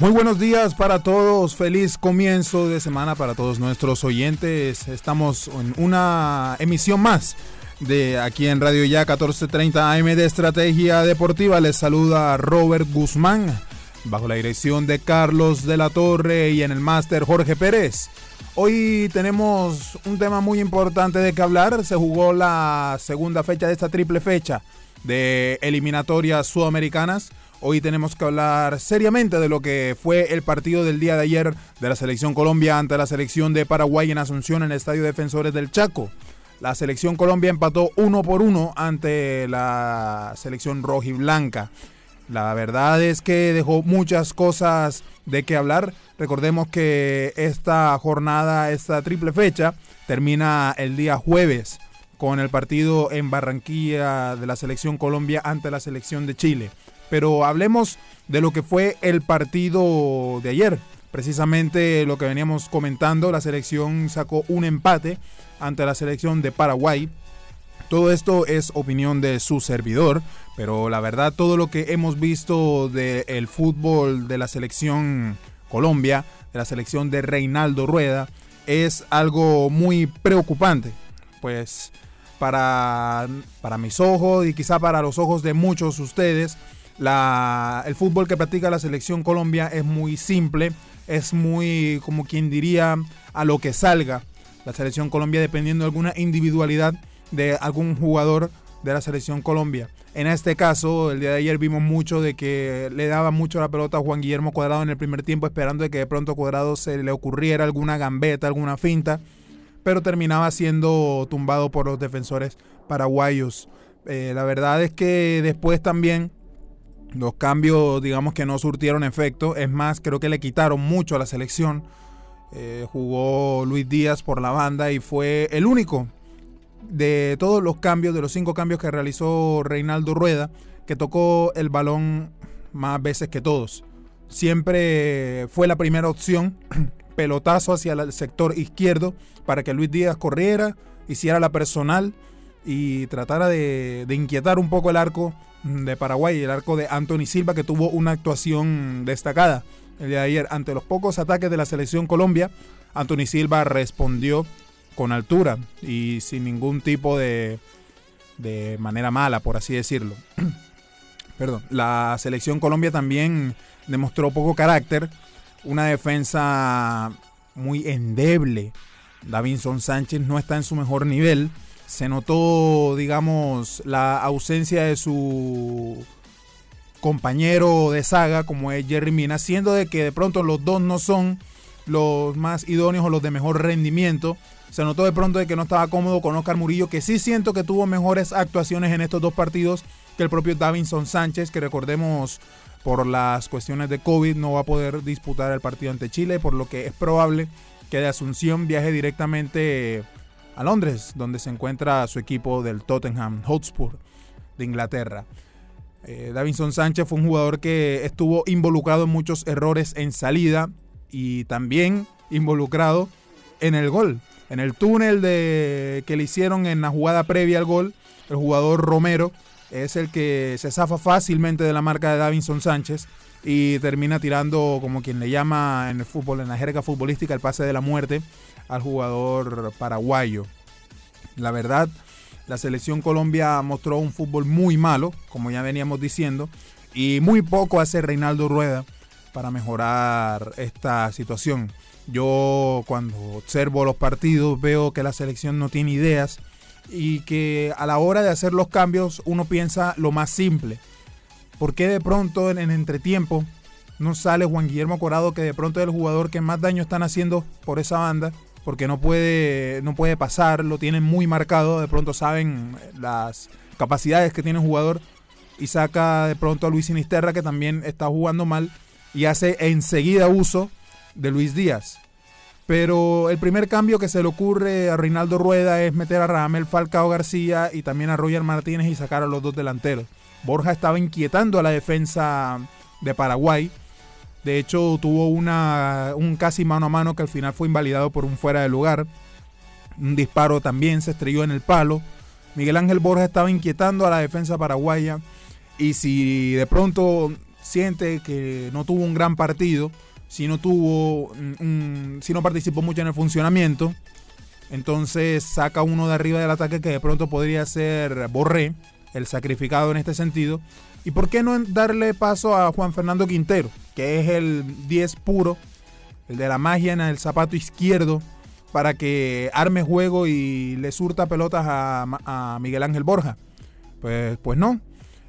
Muy buenos días para todos, feliz comienzo de semana para todos nuestros oyentes. Estamos en una emisión más de aquí en Radio Ya 1430 AM de Estrategia Deportiva. Les saluda Robert Guzmán, bajo la dirección de Carlos de la Torre y en el máster Jorge Pérez. Hoy tenemos un tema muy importante de que hablar. Se jugó la segunda fecha de esta triple fecha de eliminatorias sudamericanas. Hoy tenemos que hablar seriamente de lo que fue el partido del día de ayer de la selección Colombia ante la selección de Paraguay en Asunción en el Estadio Defensores del Chaco. La selección Colombia empató uno por uno ante la selección rojiblanca. La verdad es que dejó muchas cosas de qué hablar. Recordemos que esta jornada, esta triple fecha, termina el día jueves con el partido en Barranquilla de la selección Colombia ante la selección de Chile. Pero hablemos de lo que fue el partido de ayer. Precisamente lo que veníamos comentando, la selección sacó un empate ante la selección de Paraguay. Todo esto es opinión de su servidor, pero la verdad todo lo que hemos visto del fútbol de la selección Colombia, de la selección de Reinaldo Rueda, es algo muy preocupante. Pues para, para mis ojos y quizá para los ojos de muchos de ustedes, la, el fútbol que practica la selección Colombia es muy simple, es muy, como quien diría, a lo que salga. La selección Colombia dependiendo de alguna individualidad de algún jugador de la selección Colombia. En este caso, el día de ayer vimos mucho de que le daba mucho la pelota a Juan Guillermo Cuadrado en el primer tiempo, esperando de que de pronto Cuadrado se le ocurriera alguna gambeta, alguna finta, pero terminaba siendo tumbado por los defensores paraguayos. Eh, la verdad es que después también los cambios, digamos que no surtieron efecto. Es más, creo que le quitaron mucho a la selección. Eh, jugó Luis Díaz por la banda y fue el único de todos los cambios, de los cinco cambios que realizó Reinaldo Rueda, que tocó el balón más veces que todos. Siempre fue la primera opción, pelotazo hacia el sector izquierdo para que Luis Díaz corriera, hiciera la personal y tratara de, de inquietar un poco el arco de Paraguay, el arco de Anthony Silva, que tuvo una actuación destacada el día de ayer. Ante los pocos ataques de la selección Colombia, Anthony Silva respondió con altura y sin ningún tipo de, de manera mala, por así decirlo. Perdón, la selección Colombia también demostró poco carácter, una defensa muy endeble. Davinson Sánchez no está en su mejor nivel se notó, digamos, la ausencia de su compañero de saga como es Jerry Mina, siendo de que de pronto los dos no son los más idóneos o los de mejor rendimiento. Se notó de pronto de que no estaba cómodo con Oscar Murillo, que sí siento que tuvo mejores actuaciones en estos dos partidos que el propio Davinson Sánchez, que recordemos por las cuestiones de COVID no va a poder disputar el partido ante Chile, por lo que es probable que de Asunción viaje directamente a Londres, donde se encuentra su equipo del Tottenham Hotspur de Inglaterra. Eh, Davinson Sánchez fue un jugador que estuvo involucrado en muchos errores en salida y también involucrado en el gol. En el túnel de, que le hicieron en la jugada previa al gol, el jugador Romero es el que se zafa fácilmente de la marca de Davinson Sánchez y termina tirando, como quien le llama en el fútbol, en la jerga futbolística, el pase de la muerte al jugador paraguayo. La verdad, la selección Colombia mostró un fútbol muy malo, como ya veníamos diciendo, y muy poco hace Reinaldo Rueda para mejorar esta situación. Yo cuando observo los partidos veo que la selección no tiene ideas y que a la hora de hacer los cambios uno piensa lo más simple. ¿Por qué de pronto en, el entretiempo no sale Juan Guillermo Corado, que de pronto es el jugador que más daño están haciendo por esa banda, porque no puede, no puede pasar, lo tienen muy marcado, de pronto saben las capacidades que tiene el jugador y saca de pronto a Luis Sinisterra, que también está jugando mal, y hace enseguida uso de Luis Díaz. Pero el primer cambio que se le ocurre a Reinaldo Rueda es meter a Ramel Falcao García y también a Roger Martínez y sacar a los dos delanteros. Borja estaba inquietando a la defensa de Paraguay. De hecho, tuvo una, un casi mano a mano que al final fue invalidado por un fuera de lugar. Un disparo también se estrelló en el palo. Miguel Ángel Borja estaba inquietando a la defensa paraguaya. Y si de pronto siente que no tuvo un gran partido, si no tuvo, si no participó mucho en el funcionamiento, entonces saca uno de arriba del ataque que de pronto podría ser Borré, el sacrificado en este sentido. ¿Y por qué no darle paso a Juan Fernando Quintero, que es el 10 puro, el de la magia en el zapato izquierdo, para que arme juego y le surta pelotas a, Miguel Ángel Borja? Pues, pues no.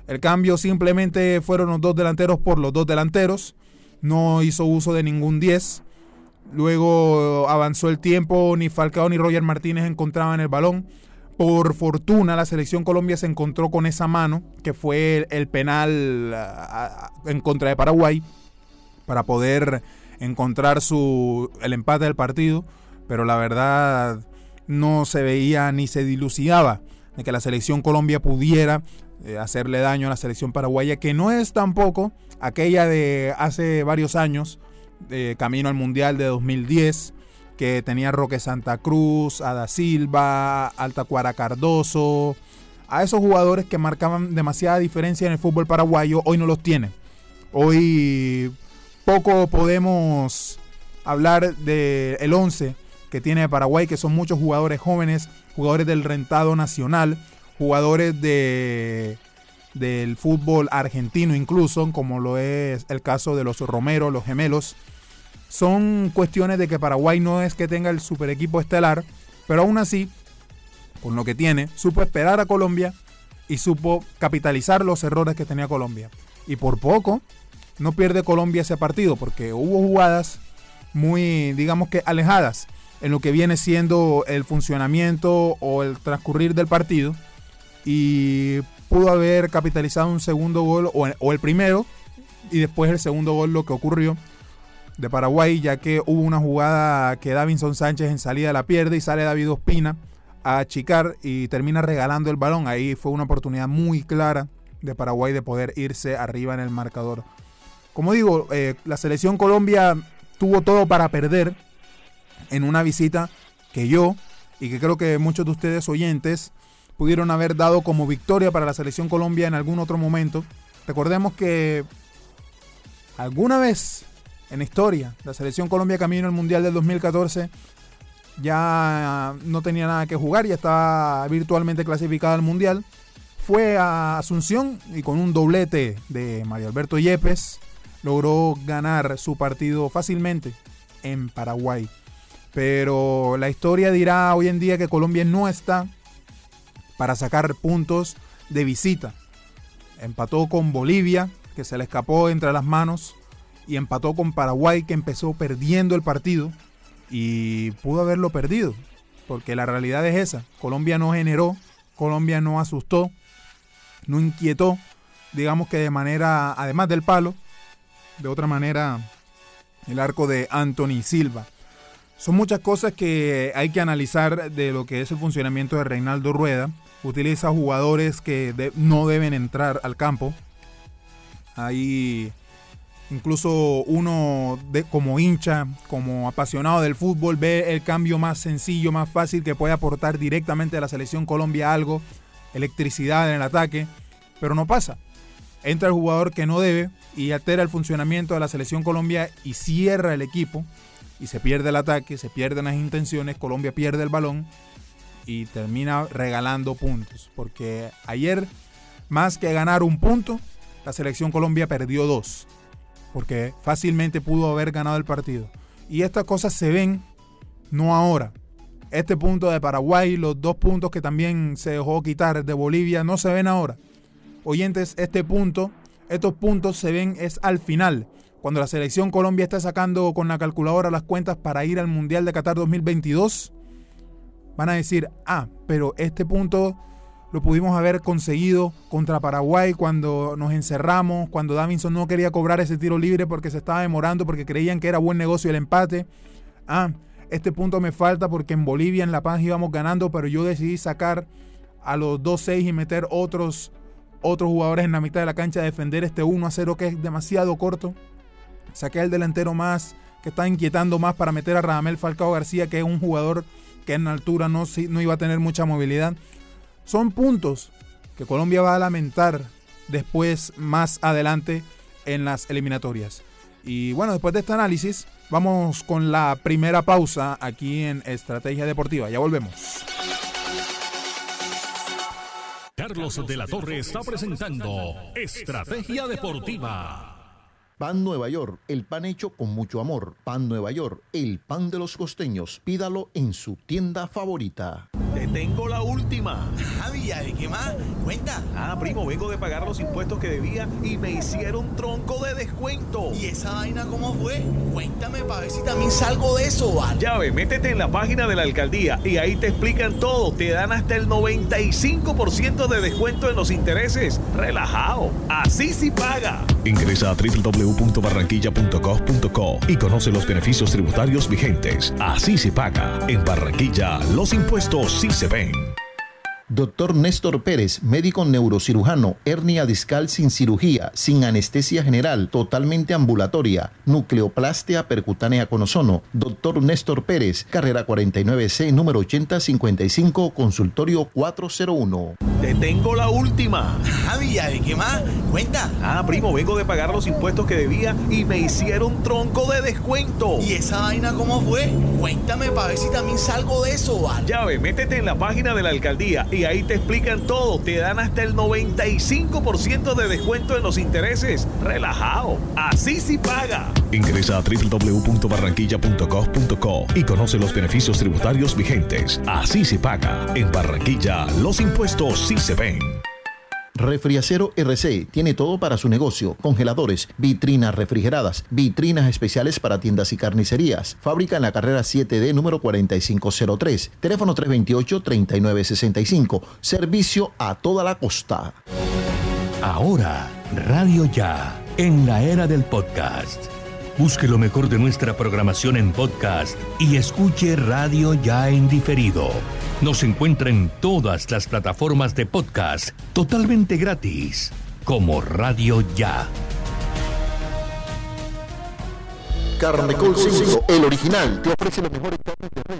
El cambio simplemente fueron los dos delanteros por los dos delanteros no hizo uso de ningún 10. Luego avanzó el tiempo, ni Falcao ni Roger Martínez encontraban el balón. Por fortuna la selección Colombia se encontró con esa mano, que fue el penal en contra de Paraguay, para poder encontrar su, el empate del partido. Pero la verdad no se veía ni se dilucidaba de que la selección Colombia pudiera eh, hacerle daño a la selección paraguaya, que no es tampoco aquella de hace varios años, de camino al Mundial de 2010, que tenía Roque Santa Cruz, Ada Silva, Altacuara Cardoso, a esos jugadores que marcaban demasiada diferencia en el fútbol paraguayo, hoy no los tienen. Hoy poco podemos hablar del el 11 que tiene Paraguay, que son muchos jugadores jóvenes, jugadores del rentado nacional, jugadores de del fútbol argentino incluso, como lo es el caso de los Romero, los gemelos. Son cuestiones de que Paraguay no es que tenga el super equipo estelar, pero aún así, con lo que tiene, supo esperar a Colombia y supo capitalizar los errores que tenía Colombia. Y por poco no pierde Colombia ese partido, porque hubo jugadas muy, digamos que alejadas en lo que viene siendo el funcionamiento o el transcurrir del partido y pudo haber capitalizado un segundo gol o, el primero y después el segundo gol lo que ocurrió de Paraguay, ya que hubo una jugada que Davinson Sánchez en salida la pierde y sale David Ospina a achicar y termina regalando el balón. Ahí fue una oportunidad muy clara de Paraguay de poder irse arriba en el marcador. Como digo, eh, la selección Colombia tuvo todo para perder en una visita que yo y que creo que muchos de ustedes oyentes pudieron haber dado como victoria para la selección Colombia en algún otro momento. Recordemos que alguna vez en historia la selección Colombia camino al Mundial del 2014 ya no tenía nada que jugar, ya estaba virtualmente clasificada al Mundial. Fue a Asunción y con un doblete de Mario Alberto Yepes logró ganar su partido fácilmente en Paraguay. Pero la historia dirá hoy en día que Colombia no está para sacar puntos de visita. Empató con Bolivia, que se le escapó entre las manos, y empató con Paraguay, que empezó perdiendo el partido y pudo haberlo perdido, porque la realidad es esa. Colombia no generó, Colombia no asustó, no inquietó, digamos que de manera, además del palo, de otra manera, el arco de Anthony Silva. Son muchas cosas que hay que analizar de lo que es el funcionamiento de Reinaldo Rueda utiliza jugadores que no deben entrar al campo. Ahí incluso uno de, como hincha, como apasionado del fútbol, ve el cambio más sencillo, más fácil que puede aportar directamente a la selección Colombia algo, electricidad en el ataque, pero no pasa. Entra el jugador que no debe y altera el funcionamiento de la selección Colombia y cierra el equipo y se pierde el ataque, se pierden las intenciones, Colombia pierde el balón y termina regalando puntos. Porque ayer, más que ganar un punto, la selección Colombia perdió dos. Porque fácilmente pudo haber ganado el partido. Y estas cosas se ven no ahora. Este punto de Paraguay, los dos puntos que también se dejó quitar de Bolivia, no se ven ahora. Oyentes, este punto, estos puntos se ven es al final, cuando la selección Colombia está sacando con la calculadora las cuentas para ir al Mundial de Qatar 2022, van a decir, ah, pero este punto lo pudimos haber conseguido contra Paraguay cuando nos encerramos, cuando Davinson no quería cobrar ese tiro libre porque se estaba demorando, porque creían que era buen negocio el empate. Ah, este punto me falta porque en Bolivia, en La Paz íbamos ganando, pero yo decidí sacar a los 2-6 y meter otros, otros jugadores en la mitad de la cancha defender este 1 0 que es demasiado corto. Saqué al delantero más, que está inquietando más para meter a Radamel Falcao García, que es un jugador que en altura no, no iba a tener mucha movilidad. Son puntos que Colombia va a lamentar después, más adelante, en las eliminatorias. Y bueno, después de este análisis, vamos con la primera pausa aquí en Estrategia Deportiva. Ya volvemos. Carlos de la Torre está presentando Estrategia Deportiva. Pan Nueva York, el pan hecho con mucho amor. Pan Nueva York, el pan de los costeños. Pídalo en su tienda favorita. Te tengo la última. Javi, ¿de qué más? Cuenta. Ah, primo, vengo de pagar los impuestos que debía y me hicieron tronco de descuento. ¿Y esa vaina cómo fue? Cuéntame para ver si también salgo de eso, ¿vale? Ya ve, métete en la página de la alcaldía y ahí te explican todo. Te dan hasta el 95% de descuento en los intereses. Relajado. Así sí paga. Ingresa a www.barranquilla.gov.co y conoce los beneficios tributarios vigentes. Así se paga. En Barranquilla, los impuestos sí se ven. Doctor Néstor Pérez, médico neurocirujano, hernia discal sin cirugía, sin anestesia general, totalmente ambulatoria, nucleoplastia percutánea con ozono. Doctor Néstor Pérez, carrera 49C, número 8055, consultorio 401. Te tengo la última. Javi, ¿de qué más? Cuenta. Ah, primo, vengo de pagar los impuestos que debía y me hicieron tronco de descuento. ¿Y esa vaina cómo fue? Cuéntame para ver si también salgo de eso, ¿vale? Ya ve, métete en la página de la alcaldía y ahí te explican todo. Te dan hasta el 95% de descuento en los intereses. Relajado. Así sí paga. Ingresa a www.barranquilla.gov.co y conoce los beneficios tributarios vigentes. Así se paga. En Barranquilla, los impuestos sí se ven. Refriacero RC tiene todo para su negocio: congeladores, vitrinas refrigeradas, vitrinas especiales para tiendas y carnicerías. Fábrica en la carrera 7D número 4503. Teléfono 328-3965. Servicio a toda la costa. Ahora, Radio Ya, en la era del podcast. Busque lo mejor de nuestra programación en podcast y escuche Radio Ya en diferido nos encuentra en todas las plataformas de podcast totalmente gratis, como Radio Ya. Carnecol 5, el original, te ofrece los mejores carnes de red.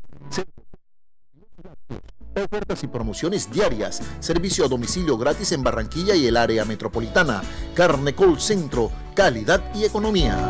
Ofertas y promociones diarias. Servicio a domicilio gratis en Barranquilla y el área metropolitana. Carnecol Centro, calidad y economía.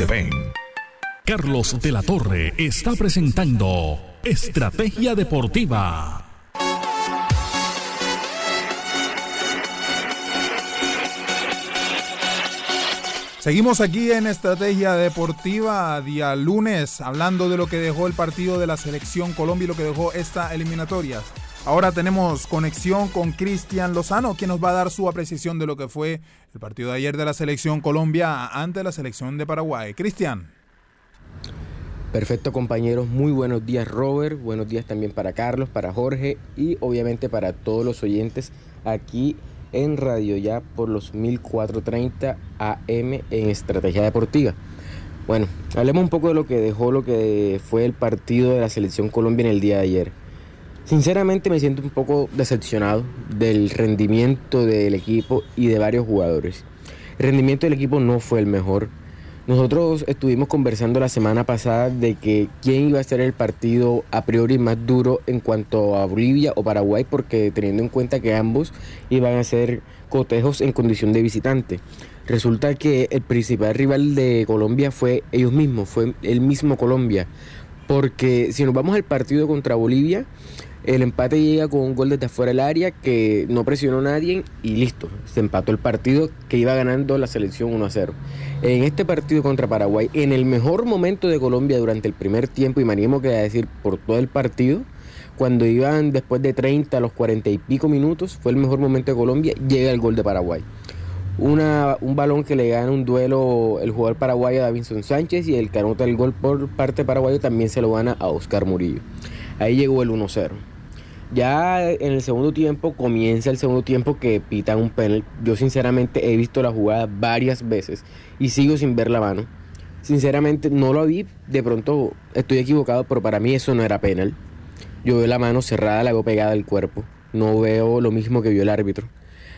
se ven. Carlos de la Torre está presentando Estrategia Deportiva. Seguimos aquí en Estrategia Deportiva, día lunes, hablando de lo que dejó el partido de la selección Colombia y lo que dejó esta eliminatoria. Ahora tenemos conexión con Cristian Lozano, quien nos va a dar su apreciación de lo que fue el partido de ayer de la selección Colombia ante la selección de Paraguay. Cristian. Perfecto compañeros, muy buenos días Robert, buenos días también para Carlos, para Jorge y obviamente para todos los oyentes aquí en Radio Ya por los 1430 AM en Estrategia Deportiva. Bueno, hablemos un poco de lo que dejó lo que fue el partido de la selección Colombia en el día de ayer. Sinceramente me siento un poco decepcionado del rendimiento del equipo y de varios jugadores. El rendimiento del equipo no fue el mejor. Nosotros estuvimos conversando la semana pasada de que quién iba a ser el partido a priori más duro en cuanto a Bolivia o Paraguay, porque teniendo en cuenta que ambos iban a ser cotejos en condición de visitante. Resulta que el principal rival de Colombia fue ellos mismos, fue el mismo Colombia. Porque si nos vamos al partido contra Bolivia, el empate llega con un gol desde afuera del área que no presionó a nadie y listo. Se empató el partido que iba ganando la selección 1 a 0. En este partido contra Paraguay, en el mejor momento de Colombia durante el primer tiempo, y me animo que a decir por todo el partido, cuando iban después de 30 a los 40 y pico minutos, fue el mejor momento de Colombia, llega el gol de Paraguay. Un balón que le gana un duelo el jugador paraguayo Davinson Sánchez y el que anota el gol por parte paraguayo también se lo gana a Oscar Murillo. Ahí llegó el 1-0. Ya en el segundo tiempo comienza el segundo tiempo que pitan un penal. Yo sinceramente he visto la jugada varias veces y sigo sin ver la mano. Sinceramente no lo vi, de pronto estoy equivocado, pero para mí eso no era penal. Yo veo la mano cerrada, la veo pegada al cuerpo. No veo lo mismo que vio el árbitro.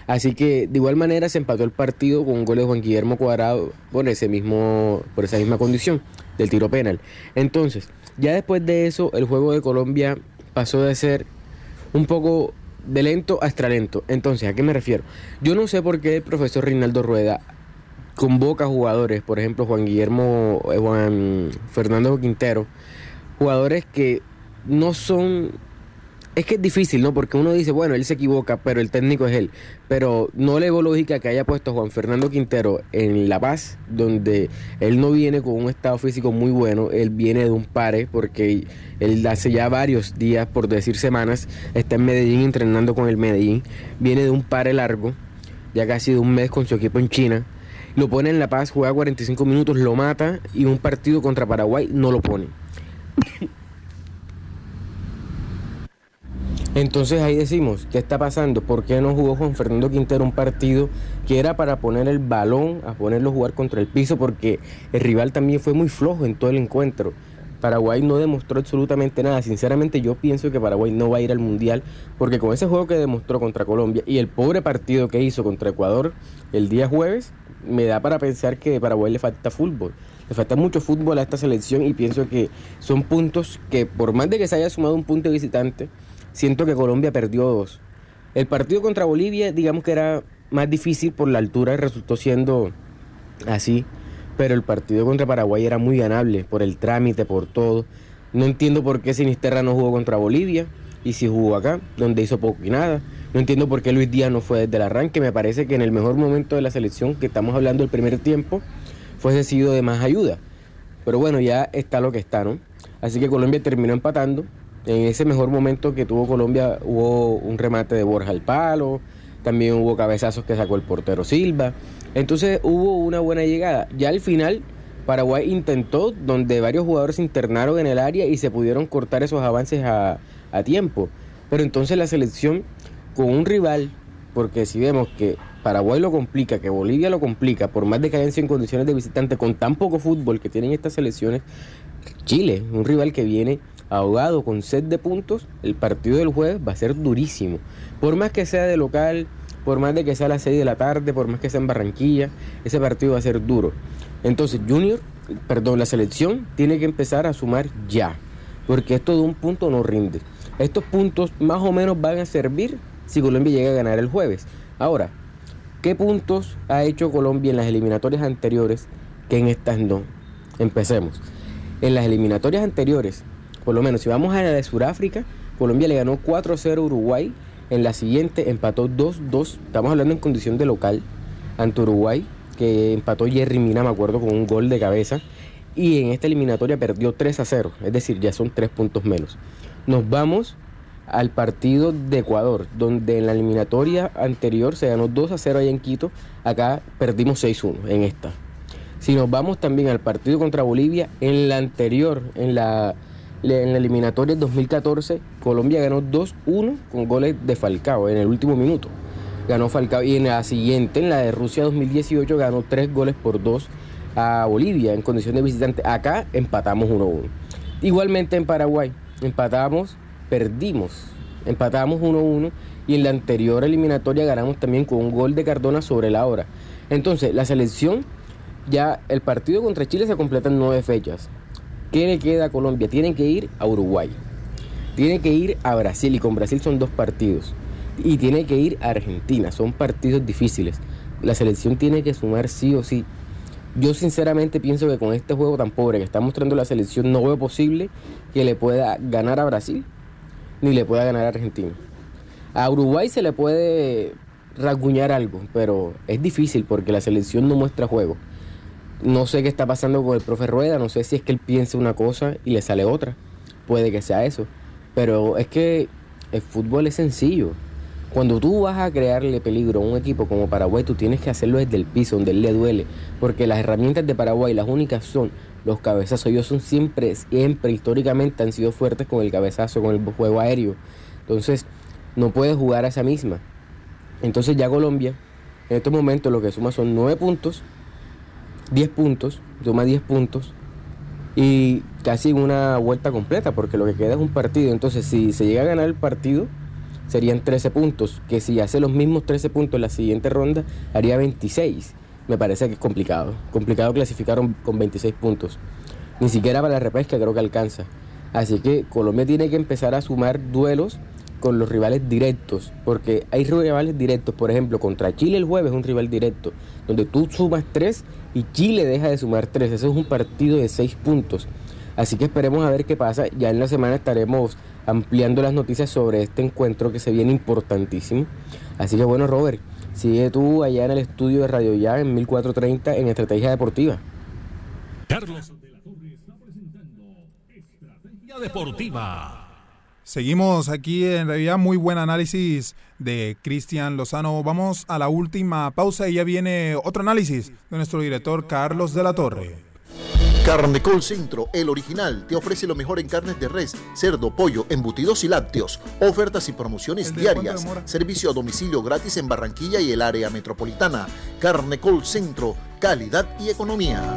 Así que de igual manera se empató el partido con un gol de Juan Guillermo Cuadrado por ese mismo por esa misma condición del tiro penal. Entonces, ya después de eso el juego de Colombia pasó de ser un poco de lento a extra lento. Entonces, ¿a qué me refiero? Yo no sé por qué el profesor Rinaldo Rueda convoca jugadores, por ejemplo, Juan Guillermo, eh, Juan Fernando Quintero, jugadores que no son es que es difícil, ¿no? Porque uno dice, bueno, él se equivoca, pero el técnico es él. Pero no le veo lógica que haya puesto a Juan Fernando Quintero en La Paz, donde él no viene con un estado físico muy bueno, él viene de un pare, porque él hace ya varios días, por decir semanas, está en Medellín entrenando con el Medellín, viene de un pare largo, ya casi de un mes con su equipo en China. Lo pone en La Paz, juega 45 minutos, lo mata y un partido contra Paraguay no lo pone. Entonces ahí decimos, ¿qué está pasando? ¿Por qué no jugó Juan Fernando Quintero un partido que era para poner el balón, a ponerlo a jugar contra el piso? Porque el rival también fue muy flojo en todo el encuentro. Paraguay no demostró absolutamente nada. Sinceramente yo pienso que Paraguay no va a ir al Mundial porque con ese juego que demostró contra Colombia y el pobre partido que hizo contra Ecuador el día jueves, me da para pensar que Paraguay le falta fútbol. Le falta mucho fútbol a esta selección y pienso que son puntos que por más de que se haya sumado un punto visitante, siento que Colombia perdió dos. El partido contra Bolivia, digamos que era más difícil por la altura, resultó siendo así, pero el partido contra Paraguay era muy ganable por el trámite, por todo. No entiendo por qué Sinisterra no jugó contra Bolivia y si jugó acá, donde hizo poco y nada. No entiendo por qué Luis Díaz no fue desde el arranque. Me parece que en el mejor momento de la selección, que estamos hablando del primer tiempo, fuese sido de más ayuda. Pero bueno, ya está lo que está, ¿no? Así que Colombia terminó empatando en ese mejor momento que tuvo Colombia hubo un remate de Borja al palo, también hubo cabezazos que sacó el portero Silva. Entonces hubo una buena llegada. Ya al final Paraguay intentó, donde varios jugadores se internaron en el área y se pudieron cortar esos avances a, tiempo. Pero entonces la selección con un rival, porque si vemos que Paraguay lo complica, que Bolivia lo complica, por más de que en condiciones de visitante, con tan poco fútbol que tienen estas selecciones, Chile, un rival que viene ahogado con sed de puntos, el partido del jueves va a ser durísimo. Por más que sea de local, por más de que sea a las 6 de la tarde, por más que sea en Barranquilla, ese partido va a ser duro. Entonces, Junior, perdón, la selección tiene que empezar a sumar ya, porque esto de un punto no rinde. Estos puntos más o menos van a servir si Colombia llega a ganar el jueves. Ahora, ¿qué puntos ha hecho Colombia en las eliminatorias anteriores que en estas no? Empecemos. En las eliminatorias anteriores, por lo menos si vamos a la de Sudáfrica, Colombia le ganó 4-0 a Uruguay. En la siguiente empató 2-2. Estamos hablando en condición de local ante Uruguay, que empató Jerry Mina, me acuerdo, con un gol de cabeza. Y en esta eliminatoria perdió 3 0. Es decir, ya son 3 puntos menos. Nos vamos al partido de Ecuador, donde en la eliminatoria anterior se ganó 2 0 allá en Quito. Acá perdimos 6-1 en esta. Si nos vamos también al partido contra Bolivia, en la anterior, en la en la eliminatoria 2014, Colombia ganó 2-1 con goles de Falcao en el último minuto. Ganó Falcao y en la siguiente, en la de Rusia 2018, ganó 3 goles por 2 a Bolivia en condición de visitante. Acá empatamos 1-1. Igualmente en Paraguay, empatamos, perdimos, empatamos 1-1 y en la anterior eliminatoria ganamos también con un gol de Cardona sobre la hora. Entonces, la selección ya el partido contra Chile se completa en nueve fechas. ¿Qué le queda a Colombia? Tienen que ir a Uruguay. Tiene que ir a Brasil y con Brasil son dos partidos. Y tiene que ir a Argentina. Son partidos difíciles. La selección tiene que sumar sí o sí. Yo sinceramente pienso que con este juego tan pobre que está mostrando la selección no veo posible que le pueda ganar a Brasil ni le pueda ganar a Argentina. A Uruguay se le puede rasguñar algo, pero es difícil porque la selección no muestra juego. No sé qué está pasando con el profe Rueda, no sé si es que él piensa una cosa y le sale otra. Puede que sea eso. Pero es que el fútbol es sencillo. Cuando tú vas a crearle peligro a un equipo como Paraguay, tú tienes que hacerlo desde el piso, donde él le duele. Porque las herramientas de Paraguay, las únicas son los cabezazos. Ellos son siempre, siempre, históricamente han sido fuertes con el cabezazo, con el juego aéreo. Entonces, no puedes jugar a esa misma. Entonces ya Colombia, en estos momentos lo que suma son 9 puntos, 10 puntos, suma 10 puntos y casi una vuelta completa, porque lo que queda es un partido. Entonces, si se llega a ganar el partido, serían 13 puntos, que si hace los mismos 13 puntos en la siguiente ronda, haría 26. Me parece que es complicado. Complicado clasificar con 26 puntos. Ni siquiera para la repesca creo que alcanza. Así que Colombia tiene que empezar a sumar duelos con los rivales directos, porque hay rivales directos, por ejemplo, contra Chile el jueves es un rival directo, donde tú sumas 3 y Chile deja de sumar 3. Ese es un partido de 6 puntos. Así que esperemos a ver qué pasa. Ya en la semana estaremos ampliando las noticias sobre este encuentro que se viene importantísimo. Así que bueno, Robert, sigue tú allá en el estudio de Radio Ya en 1430 en Estrategia Deportiva. Carlos de la Torre está presentando Estrategia Deportiva. Seguimos aquí en realidad muy buen análisis de Cristian Lozano. Vamos a la última pausa y ya viene otro análisis de nuestro director Carlos de la Torre. Carnecol Centro, el original, te ofrece lo mejor en carnes de res, cerdo, pollo, embutidos y lácteos. Ofertas y promociones diarias. Servicio a domicilio gratis en Barranquilla y el área metropolitana. Carnecol Centro, calidad y economía.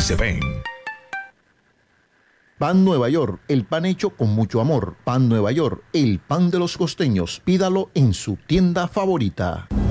se ven. Pan Nueva York, el pan hecho con mucho amor. Pan Nueva York, el pan de los costeños. Pídalo en su tienda favorita.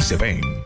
se ven.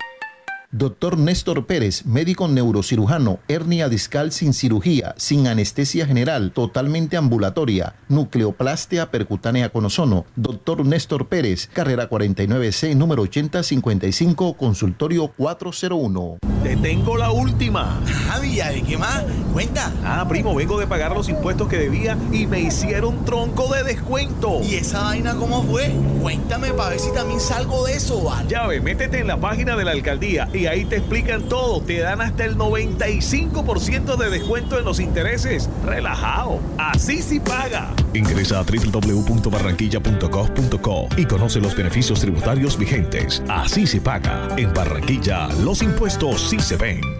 Doctor Néstor Pérez, médico neurocirujano, hernia discal sin cirugía, sin anestesia general, totalmente ambulatoria, nucleoplastia percutánea con ozono. Doctor Néstor Pérez, carrera 49C, número 8055, consultorio 401. Te tengo la última. Javi, ¿de qué más? Cuenta. Ah, primo, vengo de pagar los impuestos que debía y me hicieron tronco de descuento. ¿Y esa vaina cómo fue? Cuéntame para ver si también salgo de eso, ¿vale? Ya ve, métete en la página de la alcaldía y ahí te explican todo. Te dan hasta el 95% de descuento en los intereses. Relajado. Así sí paga. Ingresa a www.barranquilla.gov.co y conoce los beneficios tributarios vigentes. Así se paga. En Barranquilla, los impuestos sí se ven.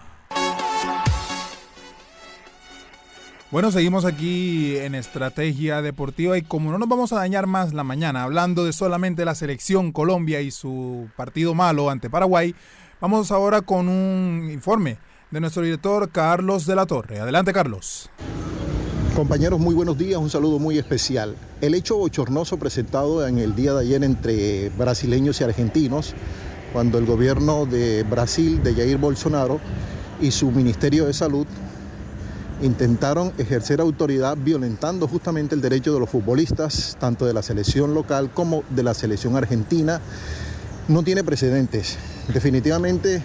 Bueno, seguimos aquí en Estrategia Deportiva y como no nos vamos a dañar más la mañana hablando de solamente la selección Colombia y su partido malo ante Paraguay, vamos ahora con un informe de nuestro director Carlos de la Torre. Adelante Carlos. Compañeros, muy buenos días, un saludo muy especial. El hecho bochornoso presentado en el día de ayer entre brasileños y argentinos, cuando el gobierno de Brasil, de Jair Bolsonaro, y su Ministerio de Salud intentaron ejercer autoridad violentando justamente el derecho de los futbolistas, tanto de la selección local como de la selección argentina. No tiene precedentes. Definitivamente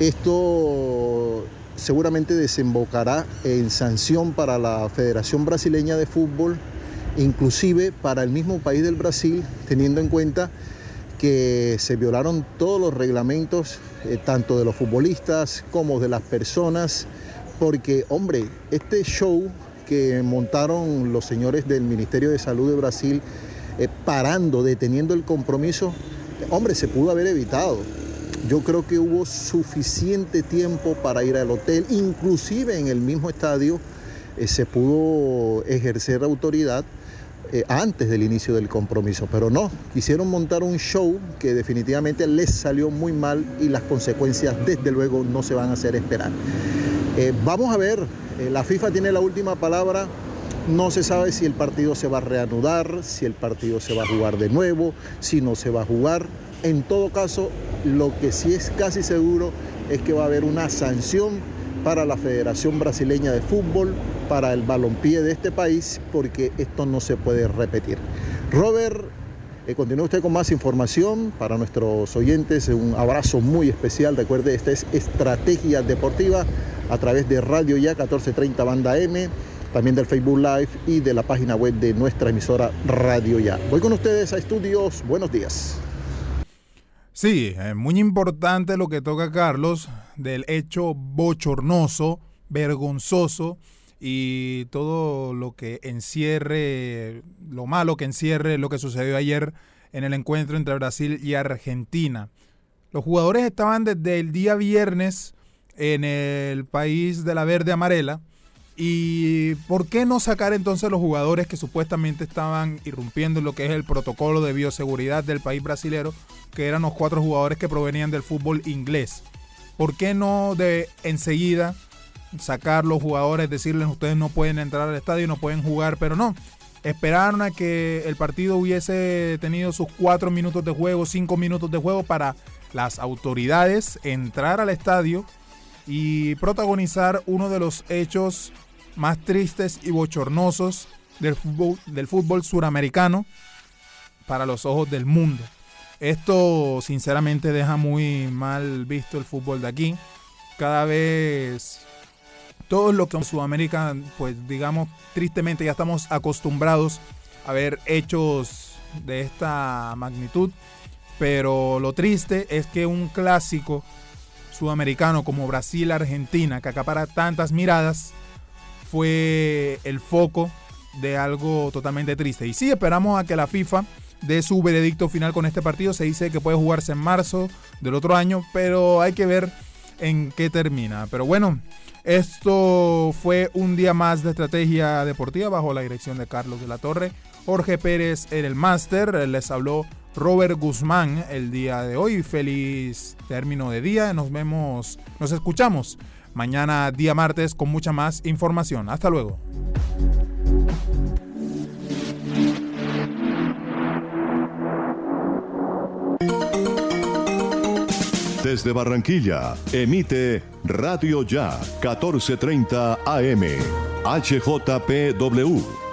esto seguramente desembocará en sanción para la Federación Brasileña de Fútbol, inclusive para el mismo país del Brasil, teniendo en cuenta que se violaron todos los reglamentos, eh, tanto de los futbolistas como de las personas porque, hombre, este show que montaron los señores del Ministerio de Salud de Brasil, eh, parando, deteniendo el compromiso, hombre, se pudo haber evitado. Yo creo que hubo suficiente tiempo para ir al hotel, inclusive en el mismo estadio eh, se pudo ejercer autoridad eh, antes del inicio del compromiso, pero no, quisieron montar un show que definitivamente les salió muy mal y las consecuencias desde luego no se van a hacer esperar. Eh, vamos a ver, eh, la FIFA tiene la última palabra. No se sabe si el partido se va a reanudar, si el partido se va a jugar de nuevo, si no se va a jugar. En todo caso, lo que sí es casi seguro es que va a haber una sanción para la Federación Brasileña de Fútbol, para el balompié de este país, porque esto no se puede repetir. Robert, eh, continúe usted con más información para nuestros oyentes. Un abrazo muy especial. Recuerde, esta es Estrategia Deportiva a través de Radio Ya 1430 Banda M, también del Facebook Live y de la página web de nuestra emisora Radio Ya. Voy con ustedes a estudios. Buenos días. Sí, es muy importante lo que toca Carlos del hecho bochornoso, vergonzoso y todo lo que encierre, lo malo que encierre lo que sucedió ayer en el encuentro entre Brasil y Argentina. Los jugadores estaban desde el día viernes en el país de la verde amarela. ¿Y por qué no sacar entonces los jugadores que supuestamente estaban irrumpiendo en lo que es el protocolo de bioseguridad del país brasilero, que eran los cuatro jugadores que provenían del fútbol inglés? ¿Por qué no de enseguida sacar los jugadores, decirles ustedes no pueden entrar al estadio, no pueden jugar, pero no? Esperaron a que el partido hubiese tenido sus cuatro minutos de juego, cinco minutos de juego para las autoridades entrar al estadio y protagonizar uno de los hechos más tristes y bochornosos del fútbol, del fútbol suramericano para los ojos del mundo. Esto sinceramente deja muy mal visto el fútbol de aquí. Cada vez todo lo que en Sudamérica, pues digamos, tristemente ya estamos acostumbrados a ver hechos de esta magnitud. Pero lo triste es que un clásico sudamericano como Brasil, Argentina, que acapara tantas miradas, fue el foco de algo totalmente triste. Y sí, esperamos a que la FIFA dé su veredicto final con este partido. Se dice que puede jugarse en marzo del otro año, pero hay que ver en qué termina. Pero bueno, esto fue un día más de estrategia deportiva bajo la dirección de Carlos de la Torre. Jorge Pérez en el máster, les habló Robert Guzmán el día de hoy. Feliz término de día. Nos vemos, nos escuchamos mañana día martes con mucha más información. Hasta luego. Desde Barranquilla, emite Radio Ya 1430 AM, HJPW.